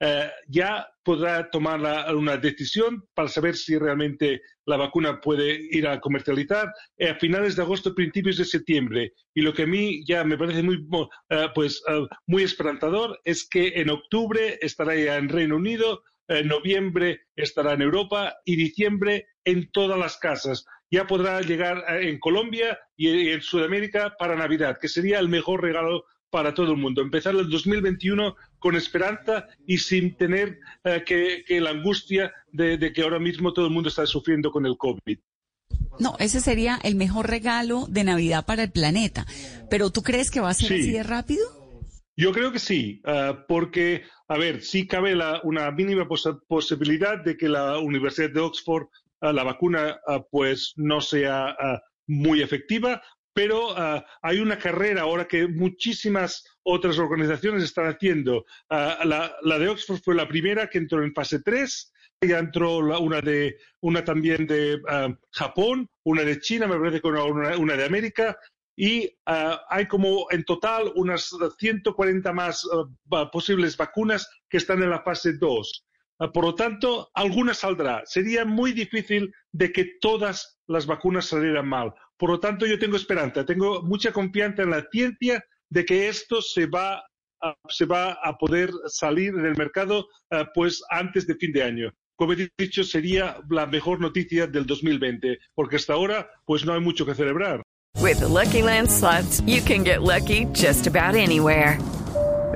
eh, ya podrá tomar una decisión para saber si realmente la vacuna puede ir a comercializar a finales de agosto, principios de septiembre. Y lo que a mí ya me parece muy, eh, pues, eh, muy esperanzador es que en octubre estará ya en Reino Unido, en noviembre estará en Europa y diciembre en todas las casas. Ya podrá llegar en Colombia y en Sudamérica para Navidad, que sería el mejor regalo para todo el mundo. Empezar el 2021 con esperanza y sin tener eh, que, que, la angustia de, de, que ahora mismo todo el mundo está sufriendo con el COVID. No, ese sería el mejor regalo de Navidad para el planeta. Pero ¿tú crees que va a ser Sí. así de rápido? Yo creo que sí, eh, porque, a ver, sí cabe la- una mínima pos- posibilidad de que la Universidad de Oxford, eh, la vacuna, pues no sea muy efectiva, pero eh, hay una carrera ahora que muchísimas otras organizaciones están haciendo. Eh, la, de Oxford fue la primera que entró en fase 3, ya entró una, de, una también de eh, Japón, una de China, me parece que una, una- de América, y ah, hay como en total unas 140 más ah, posibles vacunas que están en la fase 2. Ah, por lo tanto, alguna saldrá. Sería muy difícil de que todas las vacunas salieran mal. Por lo tanto, yo tengo esperanza, tengo mucha confianza en la ciencia de que esto se va a, se va a poder salir en el mercado ah, pues antes de fin de año. Como he dicho, sería la mejor noticia del 2020, porque hasta ahora pues no hay mucho que celebrar. With the Lucky Land you can get lucky just about anywhere.